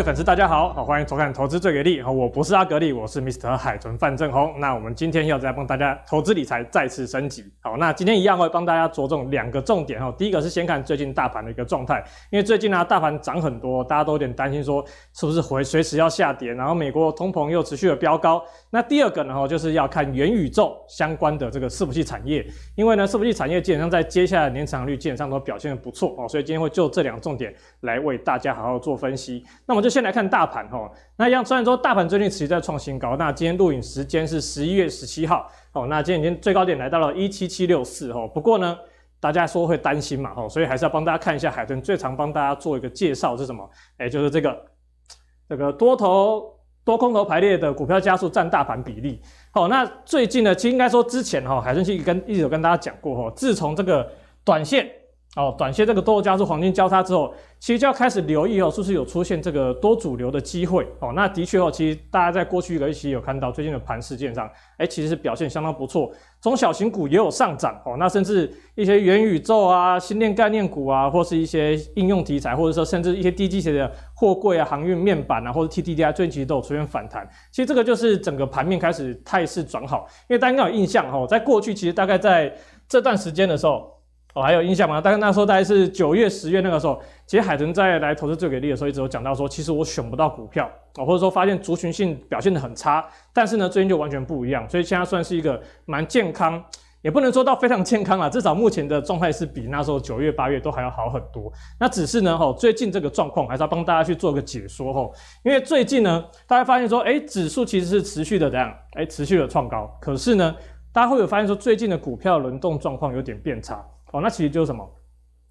位粉丝，大家好，好欢迎收看《投资最给力》，我不是阿格力，我是 Mr. 海豚范正红。那我们今天要再帮大家投资理财再次升级。好，那今天一样会帮大家着重两个重点哈。第一个是先看最近大盘的一个状态，因为最近呢、大盘涨很多，大家都有点担心说是不是回随时要下跌，然后美国通膨又持续的飙高。那第二个呢，就是要看元宇宙相关的这个伺服器产业，因为呢伺服器产业基本上在接下来年长率基本上都表现得不错哦，所以今天会就这两个重点来为大家好好做分析。那我们就先来看大盘哈，那一样虽然说大盘最近持续在创新高，那今天录影时间是十一月十七号哦，那今天已经最高点来到了一七七六四哦。不过呢，大家说会担心嘛哈，所以还是要帮大家看一下海豚最常帮大家做一个介绍是什么？哎，就是这个这个多头多空头排列的股票加速占大盘比例。好，那最近呢，其实应该说之前哈，海生期跟一直有跟大家讲过哈，自从这个短线。哦，短线这个多头加速黄金交叉之后，其实就要开始留意哦，是不是有出现这个多主流的机会？哦，那的确哦，其实大家在过去一个星期有看到最近的盘事件上，哎，其实是表现相当不错，中小型股也有上涨哦，那甚至一些元宇宙啊、新电概念股啊，或是一些应用题材，或者说甚至一些低基期的货柜啊、航运面板啊，或者 TDDI 最近其实都有出现反弹。其实这个就是整个盘面开始态势转好，因为大家应该有印象哦，在过去其实大概在这段时间的时候。哦，还有印象吗？大概那时候大概是九月、十月那个时候，其实海豚在来投资最给力的时候，一直有讲到说，其实我选不到股票哦，或者说发现族群性表现得很差，但是呢，最近就完全不一样，所以现在算是一个蛮健康，也不能说到非常健康啦，至少目前的状态是比那时候九月、八月都还要好很多。那只是呢，吼，最近这个状况还是要帮大家去做个解说吼，因为最近呢，大家发现说，哎，指数其实是持续的这样，哎，持续的创高，可是呢，大家会有发现说，最近的股票轮动状况有点变差。哦，那其实就是什么？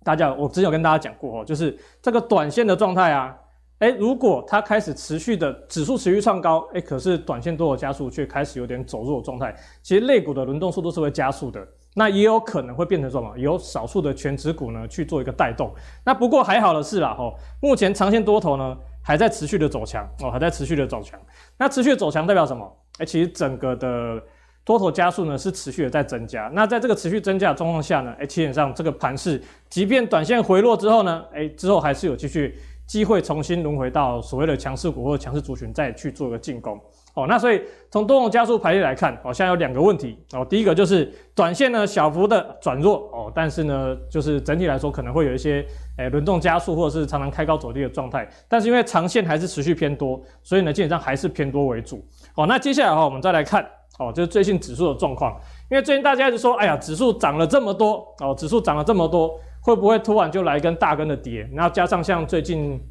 大家，我之前有跟大家讲过哦，就是这个短线的状态啊，诶，如果它开始持续的指数持续创高，诶，可是短线多头加速却开始有点走弱的状态，其实类股的轮动速度是会加速的，那也有可能会变成什么？有少数的权值股呢去做一个带动。那不过还好的是啦，吼，目前长线多头呢还在持续的走强哦，还在持续的走强。那持续的走强代表什么？诶，其实整个的。多头加速呢是持续的在增加，那在这个持续增加的状况下呢，哎，基本上这个盘势，即便短线回落之后呢，哎，之后还是有继续机会重新轮回到所谓的强势股或者强势族群再去做一个进攻。哦，那所以从多头加速排列来看，哦，现在有两个问题哦，第一个就是短线呢小幅的转弱哦，但是呢就是整体来说可能会有一些诶轮动加速或者是常常开高走低的状态，但是因为长线还是持续偏多，所以呢基本上还是偏多为主。哦，那接下来的话我们再来看。哦，就是最近指数的状况，因为最近大家一直说，哎呀，指数涨了这么多，哦，指数涨了这么多，会不会突然就来一根大根的跌？然后加上像最近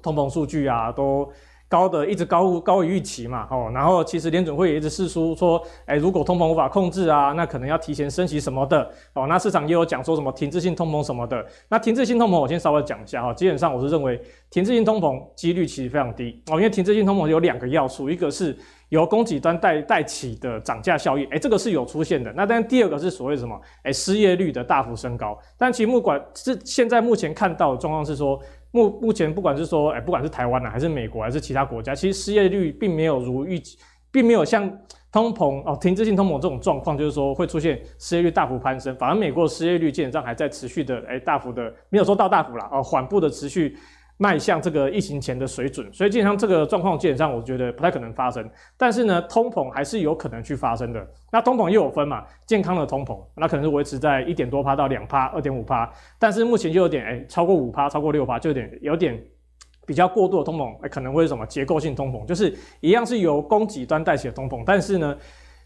通膨数据啊，都高的一直高高于预期嘛，哦，然后其实联准会也一直释出说，哎，如果通膨无法控制啊，那可能要提前升息什么的，哦，那市场也有讲说什么停滞性通膨什么的。那停滞性通膨，我先稍微讲一下哈，基本上我是认为停滞性通膨几率其实非常低哦，因为停滞性通膨有两个要素，一个是。由供给端带带起的涨价效应，哎，这个是有出现的。那但，第二个是所谓什么？哎，失业率的大幅升高。但其实不管是现在目前看到的状况是说，目目前不管是说，哎，不管是台湾呢，还是美国，还是其他国家，其实失业率并没有如预期，并没有像通膨哦，停滞性通膨这种状况，就是说会出现失业率大幅攀升。反而美国失业率基本上还在持续的，哎，大幅的没有说到大幅了，哦，缓步的持续。迈向这个疫情前的水准，所以基本上这个状况基本上我觉得不太可能发生。但是呢，通膨还是有可能去发生的。那通膨又有分嘛，健康的通膨，那可能是维持在一点多趴到两趴、二点五趴。但是目前就有点哎，超过五趴、超过六趴，就有点有点比较过度的通膨，哎，可能会是什么结构性通膨，就是一样是由供给端带起的通膨，但是呢。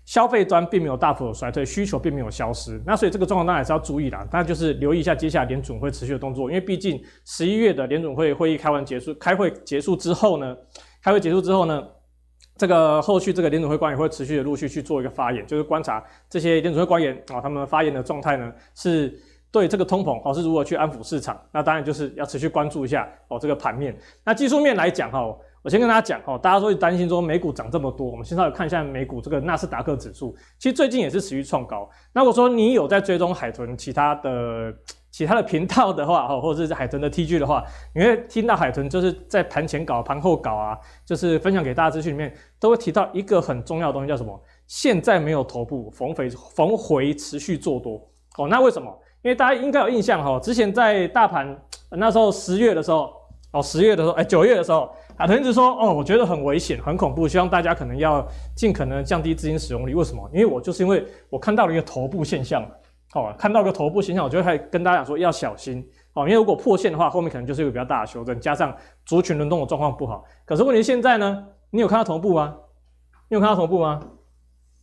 消费端并没有大幅的衰退，需求并没有消失，那所以这个状况当然是要注意啦。那就是留意一下接下来联准会持续的动作，因为毕竟十一月的联准会会议开完结束，开会结束之后呢，开会结束之后呢，这个后续这个联准会官员会持续的陆续去做一个发言，就是观察这些联准会官员啊，他们发言的状态呢，是对这个通膨哦是如何去安抚市场，那当然就是要持续关注一下哦这个盘面。那技术面来讲哈。我先跟大家讲哦，大家都会担心说美股涨这么多，我们先稍微看一下美股这个纳斯达克指数，其实最近也是持续创高。那我说你有在追踪海豚其他的其他的频道的话，哈，或者是海豚的 TG 的话，你会听到海豚就是在盘前稿、盘后稿啊，就是分享给大家资讯里面，都会提到一个很重要的东西，叫什么？现在没有头部，逢回逢回持续做多。哦，那为什么？因为大家应该有印象哈，之前在大盘那时候十月的时候。哦，十月的时候，哎，九月的时候，海豚一直说，哦，我觉得很危险，很恐怖，希望大家可能要尽可能降低资金使用率。为什么？因为我就是因为我看到了一个头部现象，哦，看到个头部现象，我就还跟大家讲说要小心，哦，因为如果破线的话，后面可能就是一个比较大的修正，加上族群轮动的状况不好。可是问题现在呢，你有看到头部吗？你有看到头部吗？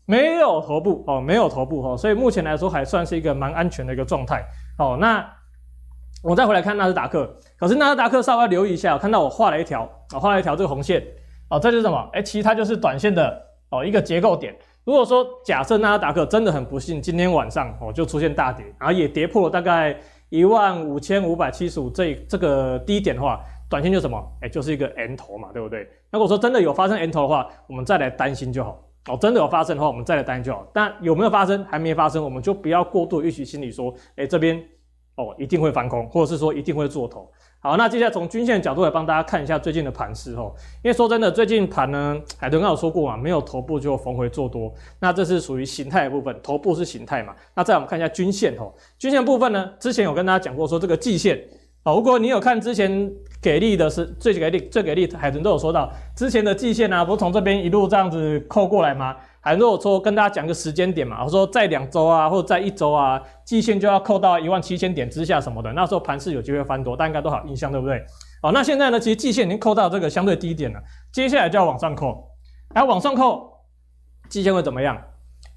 没有头部，哦，没有头部，哦，所以目前来说还算是一个蛮安全的一个状态，哦，那。我再回来看纳斯达克，可是纳斯达克稍微留意一下，看到我画了一条，我画了一条这个红线，哦，这就是什么？哎，其实它就是短线的哦一个结构点。如果说假设纳斯达克真的很不幸，今天晚上哦就出现大跌，然后也跌破了大概一万五千五百七十五这这个低点的话，短线就什么？哎，就是一个 N 头嘛，对不对？如果说真的有发生 N 头的话，我们再来担心就好。哦，真的有发生的话，我们再来担心就好。但有没有发生？还没发生，我们就不要过度预期心理说，哎，这边。哦，一定会翻空，或者是说一定会做头。好，那接下来从均线的角度来帮大家看一下最近的盘势哦。因为说真的，最近盘呢，海豚刚有说过嘛，没有头部就逢回做多。那这是属于形态的部分，头部是形态嘛。那再我们看一下均线哦，均线部分呢，之前有跟大家讲过说这个季线哦，如果你有看之前给力的是最给力最给力，海豚都有说到之前的季线啊，不是从这边一路这样子扣过来吗？还如果说跟大家讲个时间点嘛，我说在两周啊，或者在一周啊，季线就要扣到一万七千点之下什么的，那时候盘势有机会翻多，大家应该都好印象，对不对？好，那现在呢，其实季线已经扣到这个相对低点了，接下来就要往上扣，还往上扣，季线会怎么样？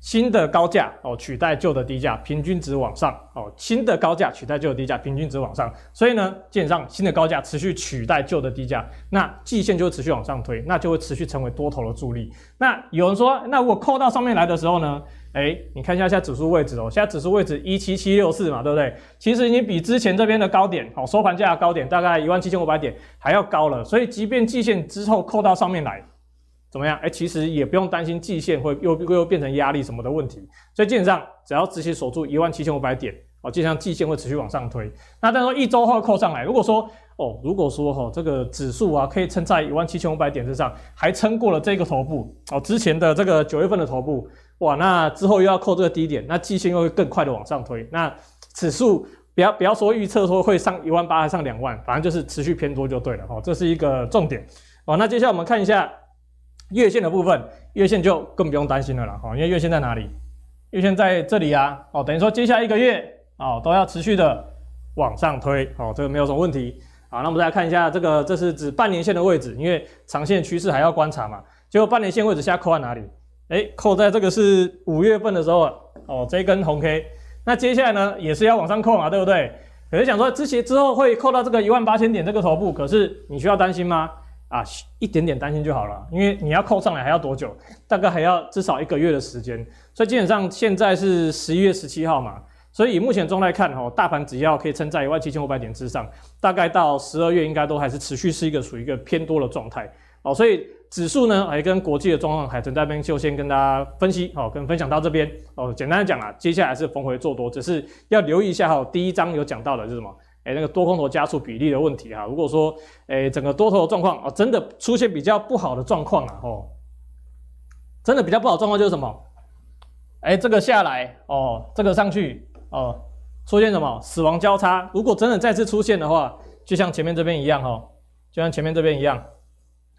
新的高价哦，取代旧的低价，平均值往上哦。新的高价取代旧的低价，平均值往上。所以呢，基本上新的高价持续取代旧的低价，那季线就会持续往上推，那就会持续成为多头的助力。那有人说，那如果扣到上面来的时候呢？哎，你看一下现在指数位置哦，现在指数位置一七七六四嘛，对不对？其实已经比之前这边的高点哦，收盘价的高点大概一万七千五百点还要高了。所以，即便季线之后扣到上面来。怎么样？哎，其实也不用担心季线会又又变成压力什么的问题，所以基本上只要直接守住一万七千五百点哦，基本上季线会持续往上推。那但是说一周后扣上来，如果说哦，如果说哈、哦、这个指数啊可以撑在一万七千五百点之上，还撑过了这个头部哦，之前的这个九月份的头部，哇，那之后又要扣这个低点，那季线又会更快的往上推。那指数不要不要说预测说会上一万八还上两万，反正就是持续偏多就对了哈、哦，这是一个重点哦。那接下来我们看一下。月线的部分，月线就更不用担心了啦，因为月线在哪里？月线在这里啊，哦，等于说接下来一个月哦都要持续的往上推，哦，这个没有什么问题。好，那我们再来看一下这个，这是指半年线的位置，因为长线趋势还要观察嘛。结果半年线位置现在扣在哪里？哎，扣在这个是五月份的时候，哦，这一根红 K，那接下来呢也是要往上扣嘛，对不对？可是想说之前之后会扣到这个一万八千点这个头部，可是你需要担心吗？啊，一点点担心就好了，因为你要扣上来还要多久？大概还要至少一个月的时间。所以基本上现在是十一月十七号嘛，所以以目前状态看，吼，大盘只要可以撑在一万七千五百点之上，大概到十二月应该都还是持续是一个属于一个偏多的状态。哦，所以指数呢，还跟国际的状况，海豚在边就先跟大家分析，哦，跟分享到这边。哦，简单的讲啊，接下来是逢回做多，只是要留意一下哈。第一章有讲到的是什么？哎，那个多空头加速比例的问题哈，如果说，哎，整个多头的状况哦，真的出现比较不好的状况啊，哦，真的比较不好的状况就是什么？哎，这个下来哦，这个上去哦，出现什么死亡交叉？如果真的再次出现的话，就像前面这边一样哈，就像前面这边一样，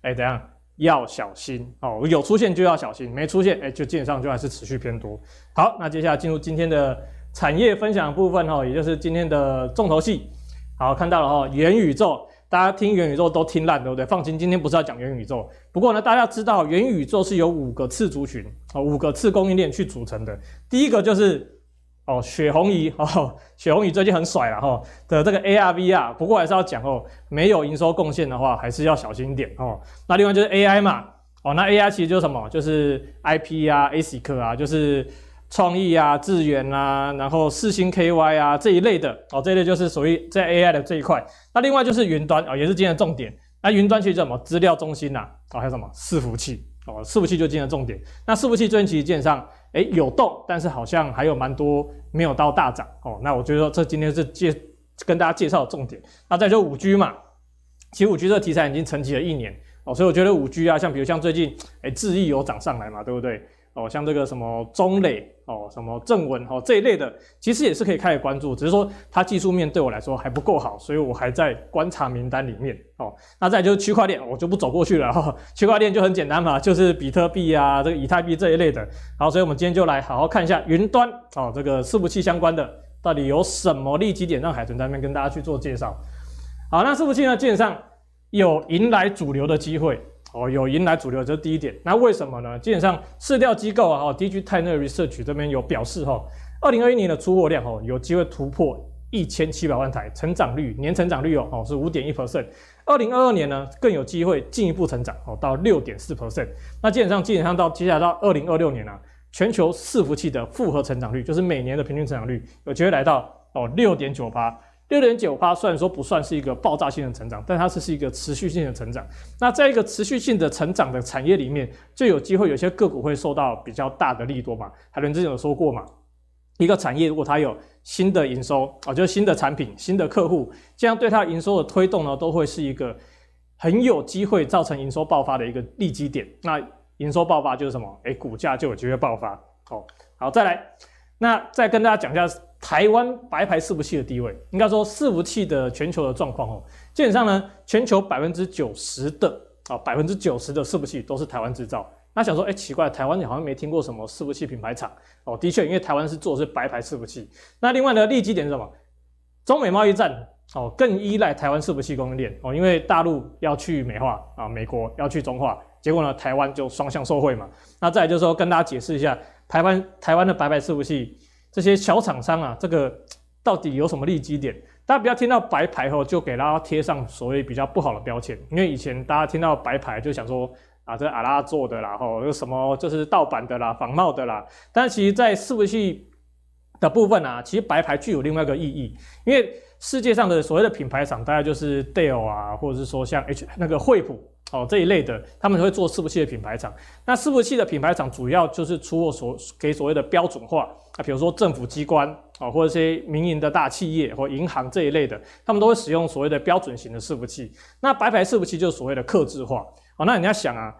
哎，怎样？要小心哦，有出现就要小心，没出现，哎，就基本上就还是持续偏多。好，那接下来进入今天的。产业分享部分哈，也就是今天的重头戏。好，看到了哈，元宇宙，大家听元宇宙都听烂，对不对？放心，今天不是要讲元宇宙。不过呢，大家知道元宇宙是由五个次族群哦，五个次供应链去组成的。第一个就是哦，雪红仪哦，雪红仪最近很甩了哈的这个 AR VR，不过还是要讲哦，没有营收贡献的话，还是要小心一点哦。那另外就是 AI 嘛，哦，那 AI 其实就是什么？就是 IP 啊，ASIC 啊，就是。创意啊，智原啊，然后四星 KY 啊这一类的哦，这一类就是属于在 AI 的这一块。那另外就是云端哦，也是今天的重点。那云端其实叫什么？资料中心呐，哦，还有什么伺服器哦，伺服器就今天的重点。那伺服器最近其实基本上哎有动，但是好像还有蛮多没有到大涨哦。那我觉得这今天是介跟大家介绍的重点。那再就五 G 嘛，其实五 G 这个题材已经沉寂了一年哦，所以我觉得五 G 啊，像比如像最近哎智易有涨上来嘛，对不对？哦，像这个什么中磊哦，什么正文哦这一类的，其实也是可以开始关注，只是说它技术面对我来说还不够好，所以我还在观察名单里面哦。那再就是区块链，我就不走过去了哈。区块链就很简单嘛，就是比特币啊，这个以太币这一类的。好，所以我们今天就来好好看一下云端哦，这个伺服器相关的到底有什么利基点，让海豚在那边跟大家去做介绍。好，那伺服器呢，基本上有迎来主流的机会。哦，有迎来主流，这是第一点。那为什么呢？基本上市调机构啊，哦，Digital Research 这边有表示哈，二零二一年的出货量哦，有机会突破一千七百万台，成长率年成长率哦，哦是五点一 percent。二零二二年呢，更有机会进一步成长哦，到六点四 percent。那基本上基本上到接下来到二零二六年啊，全球伺服器的复合成长率，就是每年的平均成长率，有机会来到哦六点九八。六点九趴，虽然说不算是一个爆炸性的成长，但它是是一个持续性的成长。那在一个持续性的成长的产业里面，就有机会有些个股会受到比较大的利多嘛。海伦之前有说过嘛，一个产业如果它有新的营收啊，就是新的产品、新的客户，这样对它营收的推动呢，都会是一个很有机会造成营收爆发的一个利基点。那营收爆发就是什么？哎，股价就有机会爆发。哦，好，再来，那再跟大家讲一下。台湾白牌伺服器的地位，应该说伺服器的全球的状况哦，基本上呢，全球百分之九十的啊，百分之九十的伺服器都是台湾制造。那想说，哎，奇怪，台湾好像没听过什么伺服器品牌厂哦。的确，因为台湾是做的是白牌伺服器。那另外呢，利基点是什么？中美贸易战哦，更依赖台湾伺服器供应链哦，因为大陆要去美化啊，美国要去中化，结果呢，台湾就双向受惠嘛。那再来就是说，跟大家解释一下，台湾台湾的白牌伺服器。这些小厂商啊，这个到底有什么利基点？大家不要听到白牌后就给大家贴上所谓比较不好的标签，因为以前大家听到白牌就想说啊，这阿拉做的啦，吼，有什么就是盗版的啦、仿冒的啦。但其实，在伺服器的部分啊，其实白牌具有另外一个意义，因为世界上的所谓的品牌厂，大概就是 Dell 啊，或者是说像 H 那个惠普。哦，这一类的，他们会做伺服器的品牌厂。那伺服器的品牌厂主要就是出货所给所谓的标准化啊，比如说政府机关啊，或者一些民营的大企业或银行这一类的，他们都会使用所谓的标准型的伺服器。那白牌伺服器就是所谓的客制化。哦，那人家想啊，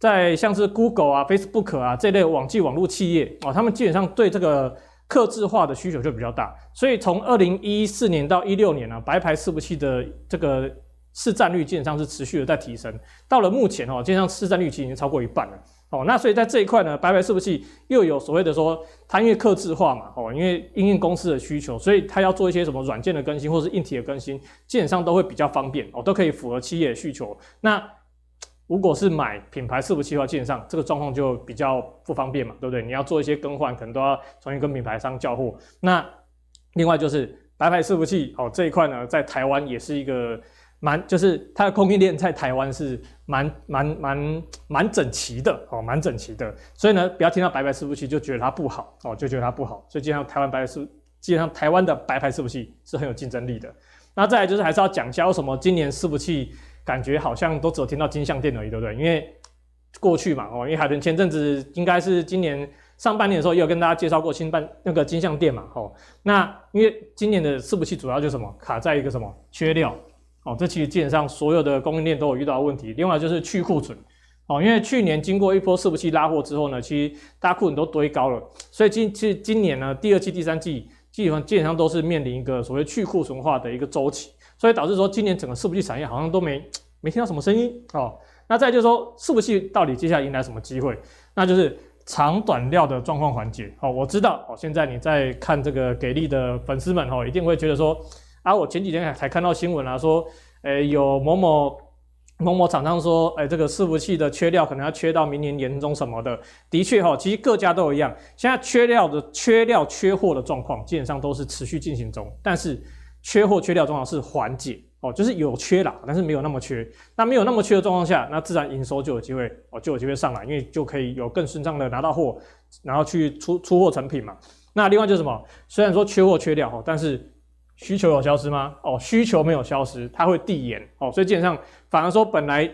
在像是 Google 啊、Facebook 啊这类网际网络企业哦，他们基本上对这个客制化的需求就比较大。所以从二零一四年到一六年呢，啊，白牌伺服器的这个。市占率基本上是持续的在提升，到了目前哦，基本上市占率其实已经超过一半了哦。那所以在这一块呢，白牌伺服器又有所谓的说，它因为客制化嘛哦，因为因应公司的需求，所以它要做一些什么软件的更新或是硬体的更新，基本上都会比较方便哦，都可以符合企业的需求。那如果是买品牌伺服器的话，基本上这个状况就比较不方便嘛，对不对？你要做一些更换，可能都要重新跟品牌商交货。那另外就是白牌伺服器哦这一块呢，在台湾也是一个。蛮就是它的供应链在台湾是蛮蛮蛮蛮整齐的哦，蛮整齐的。所以呢，不要听到白牌伺服器就觉得它不好哦，就觉得它不好。所以基本上台湾白牌是基本上台湾的白牌伺服器是很有竞争力的。那再来就是还是要讲一下为什么今年伺服器感觉好像都只有听到金像店而已，对不对？因为过去嘛哦，因为海豚前阵子应该是今年上半年的时候也有跟大家介绍过新半那个金像店嘛哦。那因为今年的伺服器主要就是什么卡在一个什么缺料。哦，这其实基本上所有的供应链都有遇到问题。另外就是去库存，哦，因为去年经过一波伺服器拉货之后呢，其实大家库存都堆高了，所以今其实今年呢，第二季、第三季基本上基本上都是面临一个所谓去库存化的一个周期，所以导致说今年整个伺服器产业好像都没没听到什么声音哦。那再就是说，伺服器到底接下来迎来什么机会？那就是长短料的状况缓解。哦，我知道哦，现在你在看这个给力的粉丝们哦，一定会觉得说。啊，我前几天才看到新闻啊，说，诶、有某某某某厂商说，诶、这个伺服器的缺料可能要缺到明年年中什么的。的确哈，其实各家都一样，现在缺料的缺料缺货的状况基本上都是持续进行中，但是缺货缺料状况是缓解哦，就是有缺啦，但是没有那么缺。那没有那么缺的状况下，那自然营收就有机会哦，就有机会上来，因为就可以有更顺畅的拿到货，然后去出出货成品嘛。那另外就是什么？虽然说缺货缺料哈，但是需求有消失吗？哦，需求没有消失，它会递延哦，所以基本上反而说，本来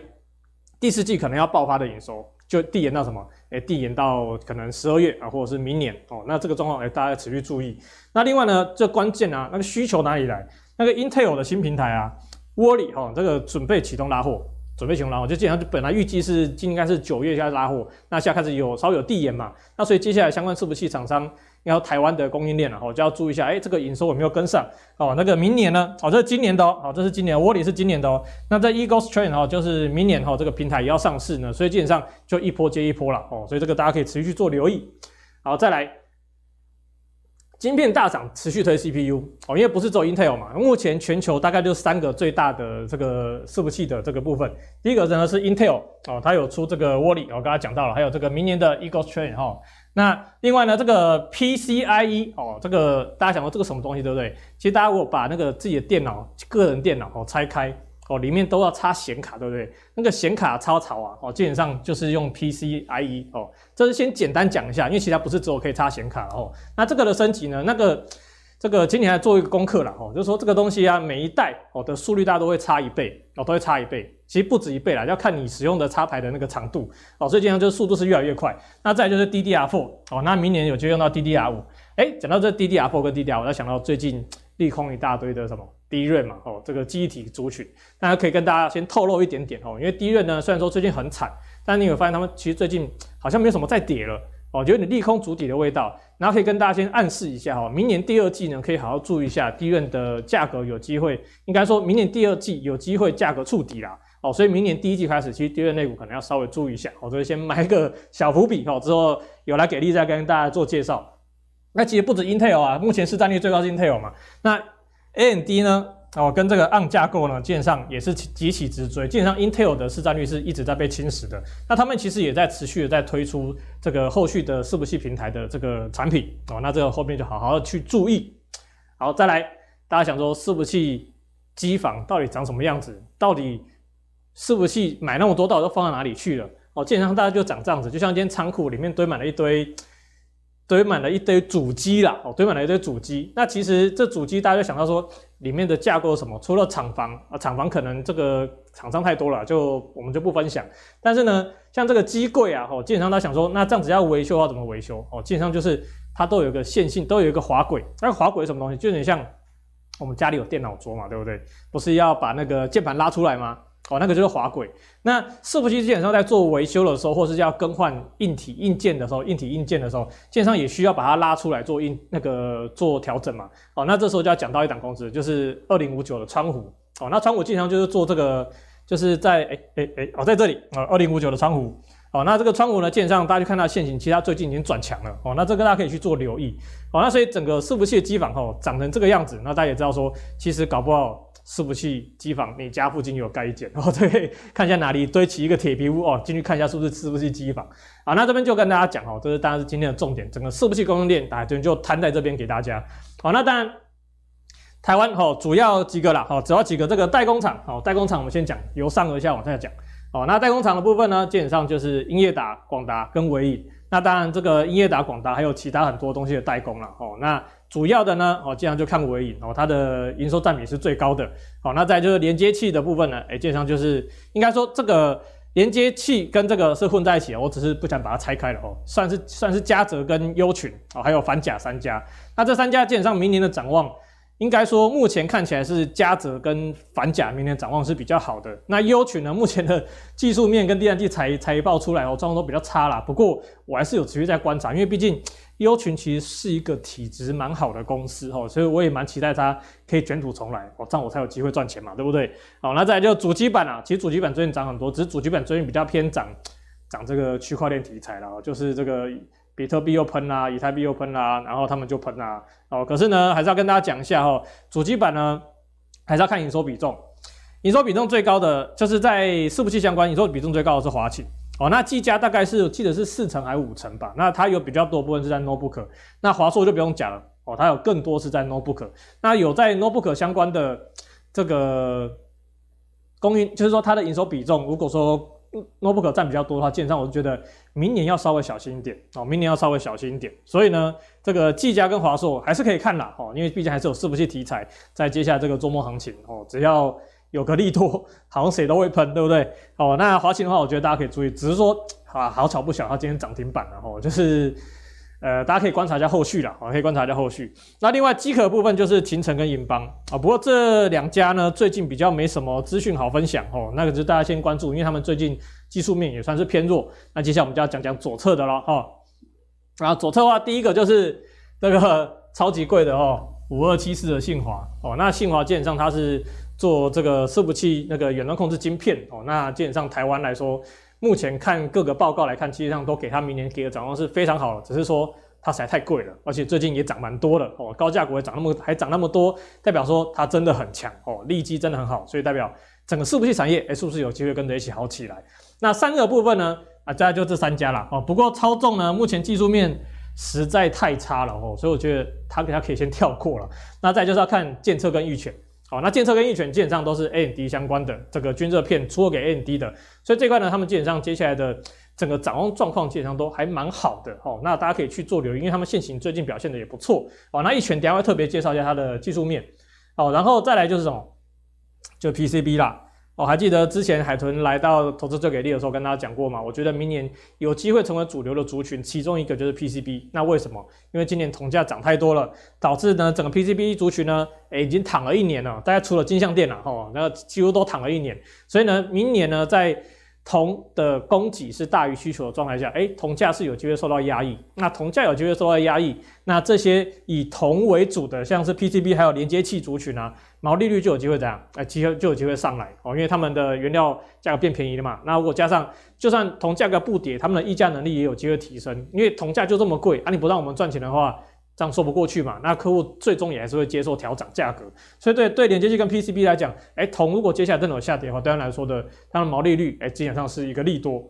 第四季可能要爆发的营收，就递延到什么？诶，递延到可能十二月啊，或者是明年哦。那这个状况，诶，大家要持续注意。那另外呢，这关键啊，那个需求哪里来？那个 Intel 的新平台啊，窝里哈，这个准备启动拉货准备启动拉货，就基本上就本来预计是今应该是九月开始拉货，那现在开始有稍微有递延嘛，那所以接下来相关伺服器厂商，要台湾的供应链了，哦，就要注意一下，哎，这个营收有没有跟上？哦，那个明年呢？哦，这是今年的哦，好，这是今年，Wally 是今年的哦，那在 Eagles Train 哈哦，就是明年哈，这个平台也要上市呢，所以基本上就一波接一波了，哦，所以这个大家可以持续去做留意。好，再来。晶片大厂持续推 CPU 哦，因为不是只有 Intel 嘛，目前全球大概就三个最大的这个伺服器的这个部分。第一个呢是 Intel 哦，它有出这个 Wally，我刚才讲到了，还有这个明年的 Eagle Train 哈。那另外呢，这个 PCIe 哦，这个大家想说这个什么东西对不对？其实大家如果把那个自己的电脑、个人电脑哦拆开。哦，里面都要插显卡，对不对？那个显卡超潮啊！哦，基本上就是用 PCIe 哦。这是先简单讲一下，因为其他不是只有可以插显卡哦。那这个的升级呢？那个这个今年还做一个功课了哦，就是说这个东西啊，每一代哦的速率大家都会差一倍哦，都会差一倍。其实不止一倍啦，要看你使用的插排的那个长度哦。所以基本上就是速度是越来越快。那再就是 DDR4 哦，那明年有机会用到 DDR5。哎，讲到这 DDR4 跟 DDR，我要想到最近利空一大堆的什么？DRAM 嘛，哦，这个记忆体族群，大家可以跟大家先透露一点点哦，因为 DRAM 呢，虽然说最近很惨，但你有发现他们其实最近好像没有什么在跌了哦，有点利空筑底的味道。然后可以跟大家先暗示一下哈，明年第二季呢，可以好好注意一下 DRAM 的价格有机会，应该说明年第二季有机会价格触底啦哦，所以明年第一季开始，其实 DRAM 类股可能要稍微注意一下哦，所以先埋一个小伏笔哦，之后有来给力再跟大家做介绍。那其实不止 Intel 啊，目前市占率最高是 Intel 嘛，那 AMD 呢？哦，跟这个 ARM 架构呢，基本上也是急起直追。基本上 Intel 的市占率是一直在被侵蚀的。那他们其实也在持续的在推出这个后续的伺服器平台的这个产品哦。那这个后面就好好的去注意。好，再来，大家想说伺服器机房到底长什么样子？到底伺服器买那么多，到底都放到哪里去了？哦，基本上大家就长这样子，就像一间仓库里面堆满了一堆。堆满了一堆主机啦，哦，堆满了一堆主机。那其实这主机大家就想到说，里面的架构什么？除了厂房啊，厂房可能这个厂商太多了，就我们就不分享。但是呢，像这个机柜啊，哦，基本上他想说，那这样子要维修要怎么维修？哦，基本上就是它都有一个线性，都有一个滑轨。那滑轨什么东西？就有点像我们家里有电脑桌嘛，对不对？不是要把那个键盘拉出来吗？哦，那个就是滑轨。那伺服器基本上在做维修的时候，或是要更换硬体硬件的时候，硬体硬件的时候，基本上也需要把它拉出来做硬那个做调整嘛。哦，那这时候就要讲到一档公司，就是二零五九的窗户。哦，那川湖经常就是做这个，就是在哎哎哎哦，在这里啊，二零五九的窗户。哦，那这个窗户呢，基本上大家去看它线型，其实它最近已经转强了。哦，那这个大家可以去做留意。哦，那所以整个伺服器的机房哦，长成这个样子，那大家也知道说，其实搞不好。伺服器机房，你家附近有盖一间哦，对，看一下哪里堆起一个铁皮屋哦，进去看一下是不是伺服器机房啊？那这边就跟大家讲哦，这是当然是今天的重点，整个伺服器供应链，大家这边就摊在这边给大家。好，那当然台湾哦，主要几个啦，哦，主要几个这个代工厂，哦，代工厂我们先讲，由上而下往下讲。哦，那代工厂的部分呢，基本上就是英业达、广达跟纬颖。那当然这个英业达、广达还有其他很多东西的代工了。哦，那。主要的呢，哦，基本上就看纬颖哦，它的营收占比是最高的。好，那再就是连接器的部分呢，哎，基本上就是应该说这个连接器跟这个是混在一起，我只是不想把它拆开了哦，算是算是嘉泽跟优群哦，还有反甲三家。那这三家基本上明年的展望，应该说目前看起来是嘉泽跟反甲明年展望是比较好的。那优群呢，目前的技术面跟第三季财财报出来哦，状况都比较差啦。不过我还是有持续在观察，因为毕竟。优群其实是一个体质蛮好的公司哦，所以我也蛮期待它可以卷土重来哦，这样我才有机会赚钱嘛，对不对？好，那再来就主机板啊，其实主机板最近涨很多，只是主机板最近比较偏涨涨这个区块链题材了，就是这个比特币又喷啦，以太币又喷啦，然后他们就喷啦哦。可是呢，还是要跟大家讲一下哦，主机板呢还是要看营收比重，营收比重最高的就是在伺服器相关，营收比重最高的是华擎。哦，那技嘉大概是记得是四成还是五成吧？那它有比较多部分是在 notebook，那华硕就不用讲了哦，它有更多是在 notebook。那有在 notebook 相关的这个供应，就是说它的营收比重，如果说 notebook 占比较多的话，基本上我就觉得明年要稍微小心一点哦，明年要稍微小心一点。所以呢，这个技嘉跟华硕还是可以看啦哦，因为毕竟还是有伺服器题材在接下来这个周末行情哦，只要。有个利多，好像谁都会喷，对不对？哦，那华擎的话，我觉得大家可以注意，只是说啊，好巧不巧，它今天涨停板了，哦，就是，呃，大家可以观察一下后续啦，可以观察一下后续。那另外机壳部分就是勤诚跟银邦啊，不过这两家呢最近比较没什么资讯好分享哦，那个就大家先关注，因为他们最近技术面也算是偏弱。那接下来我们就要讲讲左侧的了哈。然后左侧的话，第一个就是这个超级贵的哦，五二七四的信华哦，那信华基本上它是做这个伺服器那个远端控制晶片哦，那基本上台湾来说。目前看各个报告来看，基本上都给它明年给的展望是非常好的，只是说它实在太贵了，而且最近也涨蛮多的哦，高价股也涨那么还涨那么多，代表说它真的很强哦，利基真的很好，所以代表整个伺服器产业诶、是不是有机会跟着一起好起来？那三个部分呢啊，大概就这三家了哦，不过超重呢目前技术面实在太差了哦，所以我觉得它它可以先跳过了，那再就是要看建测跟钰权。好，那建策跟钰权基本上都是 AMD 相关的这个均热片出货给 AMD 的，所以这块呢，他们基本上接下来的整个展望状况基本上都还蛮好的。哦，那大家可以去做留意，因为他们现行最近表现的也不错。哦，那钰权等下会特别介绍一下它的技术面。哦，然后再来就是什么，就 PCB 啦。我、哦、还记得之前海豚来到投资最给力的时候，跟大家讲过嘛？我觉得明年有机会成为主流的族群，其中一个就是 PCB。那为什么？因为今年铜价涨太多了，导致呢整个 PCB 族群呢，诶已经躺了一年了。大家除了金像电了，哦，那几乎都躺了一年。所以呢，明年呢在铜的供给是大于需求的状态下，诶，铜价是有机会受到压抑。那铜价有机会受到压抑，那这些以铜为主的，像是 PCB 还有连接器族群啊，毛利率就有机会怎样？哎，机会就有机会上来哦，因为他们的原料价格变便宜了嘛。那如果加上，就算铜价格不跌，他们的议价能力也有机会提升，因为铜价就这么贵啊，你不让我们赚钱的话。这样说不过去嘛？那客户最终也还是会接受调涨价格，所以对对连接器跟 PCB 来讲，哎，铜如果接下来真的有下跌的话，对他来说的它的毛利率，哎，基本上是一个利多。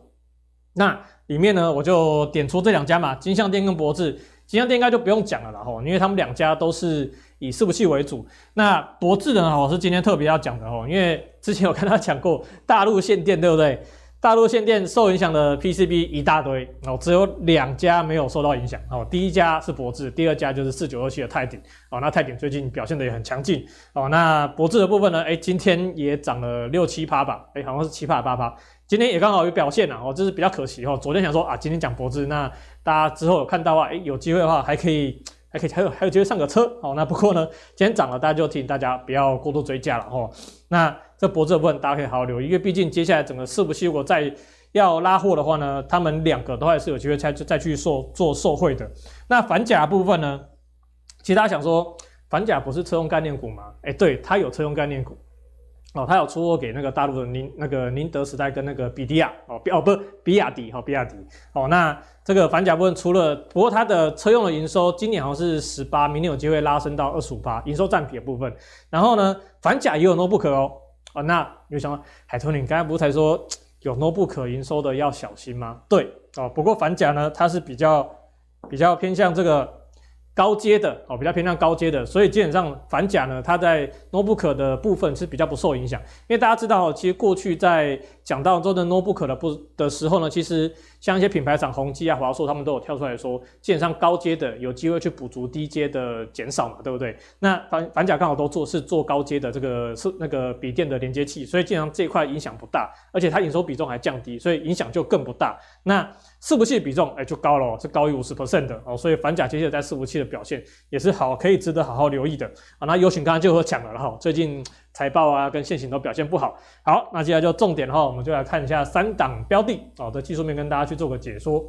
那里面呢，我就点出这两家嘛，金相电跟博智。金相电应该就不用讲了啦吼，因为他们两家都是以伺服器为主。那博智呢，我是今天特别要讲的哦，因为之前有跟他讲过大陆限电，对不对？大陆限电受影响的 PCB 一大堆哦，只有两家没有受到影响哦。第一家是博智，第二家就是四九二七的泰鼎哦。那泰鼎最近表现得也很强劲哦。那博智的部分呢？哎，今天也涨了六七趴吧？哎，好像是七趴八趴。今天也刚好有表现了哦，这是比较可惜哦。昨天想说啊，今天讲博智，那大家之后有看到啊，哎，有机会的话还可以，还可以，还有还有机会上个车哦。那不过呢，今天涨了，大家就提醒大家不要过度追价了哦。那这脖子的部分大家可以好好留意，因为毕竟接下来整个伺服器如果再要拉货的话呢，他们两个都还是有机会再再去做做受贿的。那反甲部分呢，其实大家想说，反甲不是车用概念股吗？哎，对，它有车用概念股哦，他有出货给那个大陆的宁那个宁德时代跟那个比迪亚哦，哦不比亚迪哦，比亚迪哦。那这个反甲部分除了，不过它的车用的营收今年好像是十八，明年有机会拉升到二十五八，营收占比的部分。然后呢，反甲也有 notebook 哦。哦，那你就想海豚，你刚才不是才说有 notebook 营收的要小心吗？对哦，不过反甲呢，它是比较比较偏向这个。高阶的哦，比较偏向高阶的，所以基本上反甲呢，它在 notebook 的部分是比较不受影响。因为大家知道，其实过去在讲到做的 notebook 的不的时候呢，其实像一些品牌厂，宏基啊、华硕，他们都有跳出来说，基本上高阶的有机会去补足低阶的减少嘛，对不对？那反反甲刚好都做是做高阶的这个是那个笔电的连接器，所以基本上这一块影响不大，而且它营收比重还降低，所以影响就更不大。那伺服器比重哎、就高了哦，是高于五十 percent 的哦，所以反甲接下来在伺服器的表现也是好，可以值得好好留意的啊。那有请刚刚就和讲了哈，最近财报啊跟线型都表现不好。好，那接下来就重点哈，我们就来看一下三档标的哦的技术面，跟大家去做个解说。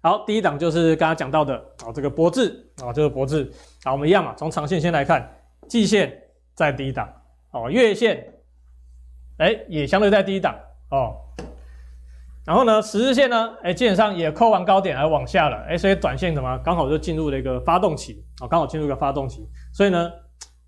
好，第一档就是刚刚讲到的哦，这个博智啊，这个博智啊，我们一样嘛，从长线先来看，季线在第一档哦，月线哎、也相对在第一档哦。然后呢，十日线呢，哎，基本上也扣完高点而往下了，哎，所以短线怎么刚好就进入了一个发动期。啊，刚好进入一个发动期，所以呢，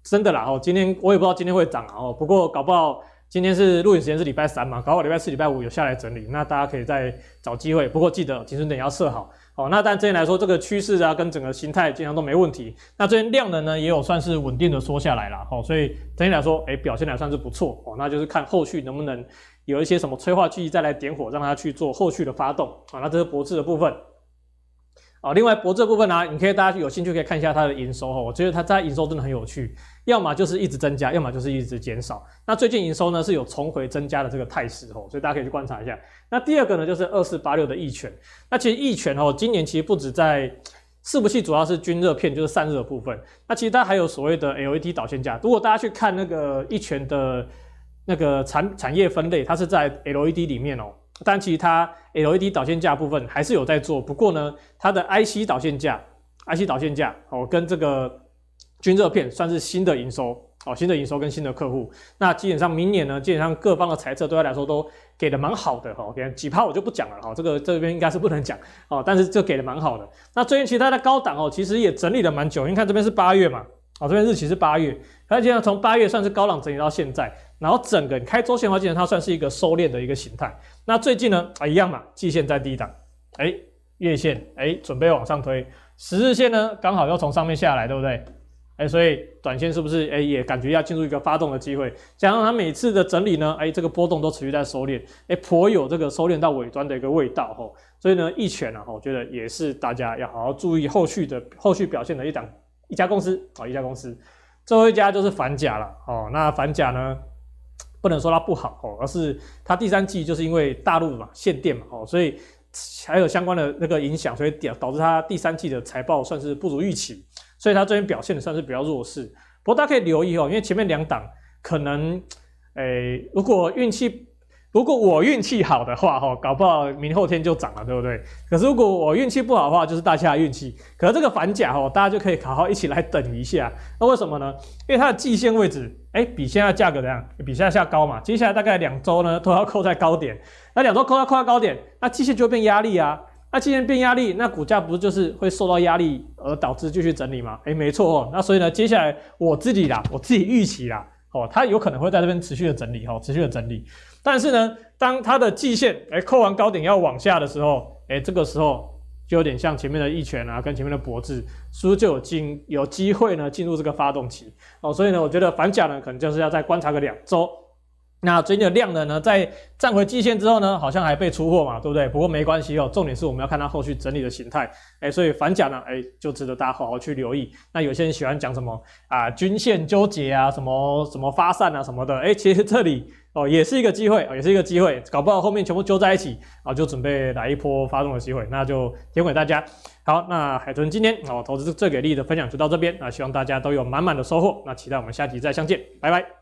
真的啦，哦，今天我也不知道今天会涨啊，哦，不过搞不好今天是录影时间是礼拜三嘛，搞不好礼拜四、礼拜五有下来整理，那大家可以再找机会，不过记得停损点要设好，哦，那但这边来说，这个趋势啊跟整个形态基本上都没问题，那这边量能呢也有算是稳定的缩下来了，哦，所以整体来说，哎，表现还算是不错，哦，那就是看后续能不能。有一些什么催化剂再来点火，让它去做后续的发动啊。那这是博智的部分啊，另外博智部分呢、啊，你可以大家有兴趣可以看一下它的营收哈，我觉得它在营收真的很有趣，要么就是一直增加，要么就是一直减少。那最近营收呢是有重回增加的这个态势哦，所以大家可以去观察一下。那第二个呢就是二四八六的益全，那其实益全哦，今年其实不止在伺服器，主要是均热片，就是散热部分。那其实它还有所谓的 LED 导线架。如果大家去看那个益全的那个产产业分类，它是在 LED 里面哦。但其实它 LED 导线架部分还是有在做，不过呢，它的 IC 导线架、IC 导线架哦，跟这个均热片算是新的营收哦，新的营收跟新的客户。那基本上明年呢，基本上各方的财测对他来说都给的蛮好的哈，给几趴我就不讲了哈，这个这边应该是不能讲哦，但是就给的蛮好的。那最近其实它的高档哦，其实也整理了蛮久，你看这边是八月嘛，哦，这边日期是八月，而且从八月算是高档整理到现在。然后整个开周线的话，其实它算是一个收敛的一个形态。那最近呢，啊一样嘛，季线在低档，哎，月线哎准备往上推，十日线呢刚好要从上面下来，对不对？哎，所以短线是不是哎也感觉要进入一个发动的机会？加上它每次的整理呢，哎这个波动都持续在收敛，哎颇有这个收敛到尾端的一个味道吼。所以呢，益全啊，我觉得也是大家要好好注意后续的后续表现的一档一家公司啊，一家公司。最后一家就是反甲了哦，那反甲呢？不能说它不好哦，而是它第三季就是因为大陆嘛限电嘛哦，所以还有相关的那个影响，所以导导致它第三季的财报算是不如预期，所以它这边表现的算是比较弱势。不过大家可以留意哦，因为前面两档可能，诶、如果运气。如果我运气好的话，哈，搞不好明后天就涨了，对不对？可是如果我运气不好的话，就是大家的运气。可是这个反甲，哈，大家就可以好好一起来等一下。那为什么呢？因为它的季线位置，哎，比现在价格怎样？比现在下高嘛。接下来大概两周呢，都要扣在高点。那两周扣在扣在高点，那季线就会变压力啊。那季线变压力，那股价不就是会受到压力而导致继续整理吗？哎，没错哦。那所以呢，接下来我自己啦，我自己预期啦，哦，它有可能会在这边持续的整理，哈，持续的整理。但是呢，当它的季线哎扣完高点要往下的时候，哎，这个时候就有点像前面的一拳啊，跟前面的脖子，是不是就有进有机会呢进入这个发动期哦？所以呢，我觉得反甲呢可能就是要再观察个两周。那最近的量能呢，在站回季线之后呢，好像还被出货嘛，对不对？不过没关系哦，重点是我们要看它后续整理的形态。哎，所以反甲呢，哎，就值得大家好好去留意。那有些人喜欢讲什么啊，均线纠结啊，什么什么发散啊什么的，哎，其实这里。哦，也是一个机会，也是一个机会，搞不好后面全部揪在一起，啊，就准备来一波发动的机会，那就提供给大家。好，那海豚今天哦，投资最给力的分享就到这边，那希望大家都有满满的收获，那期待我们下集再相见，拜拜。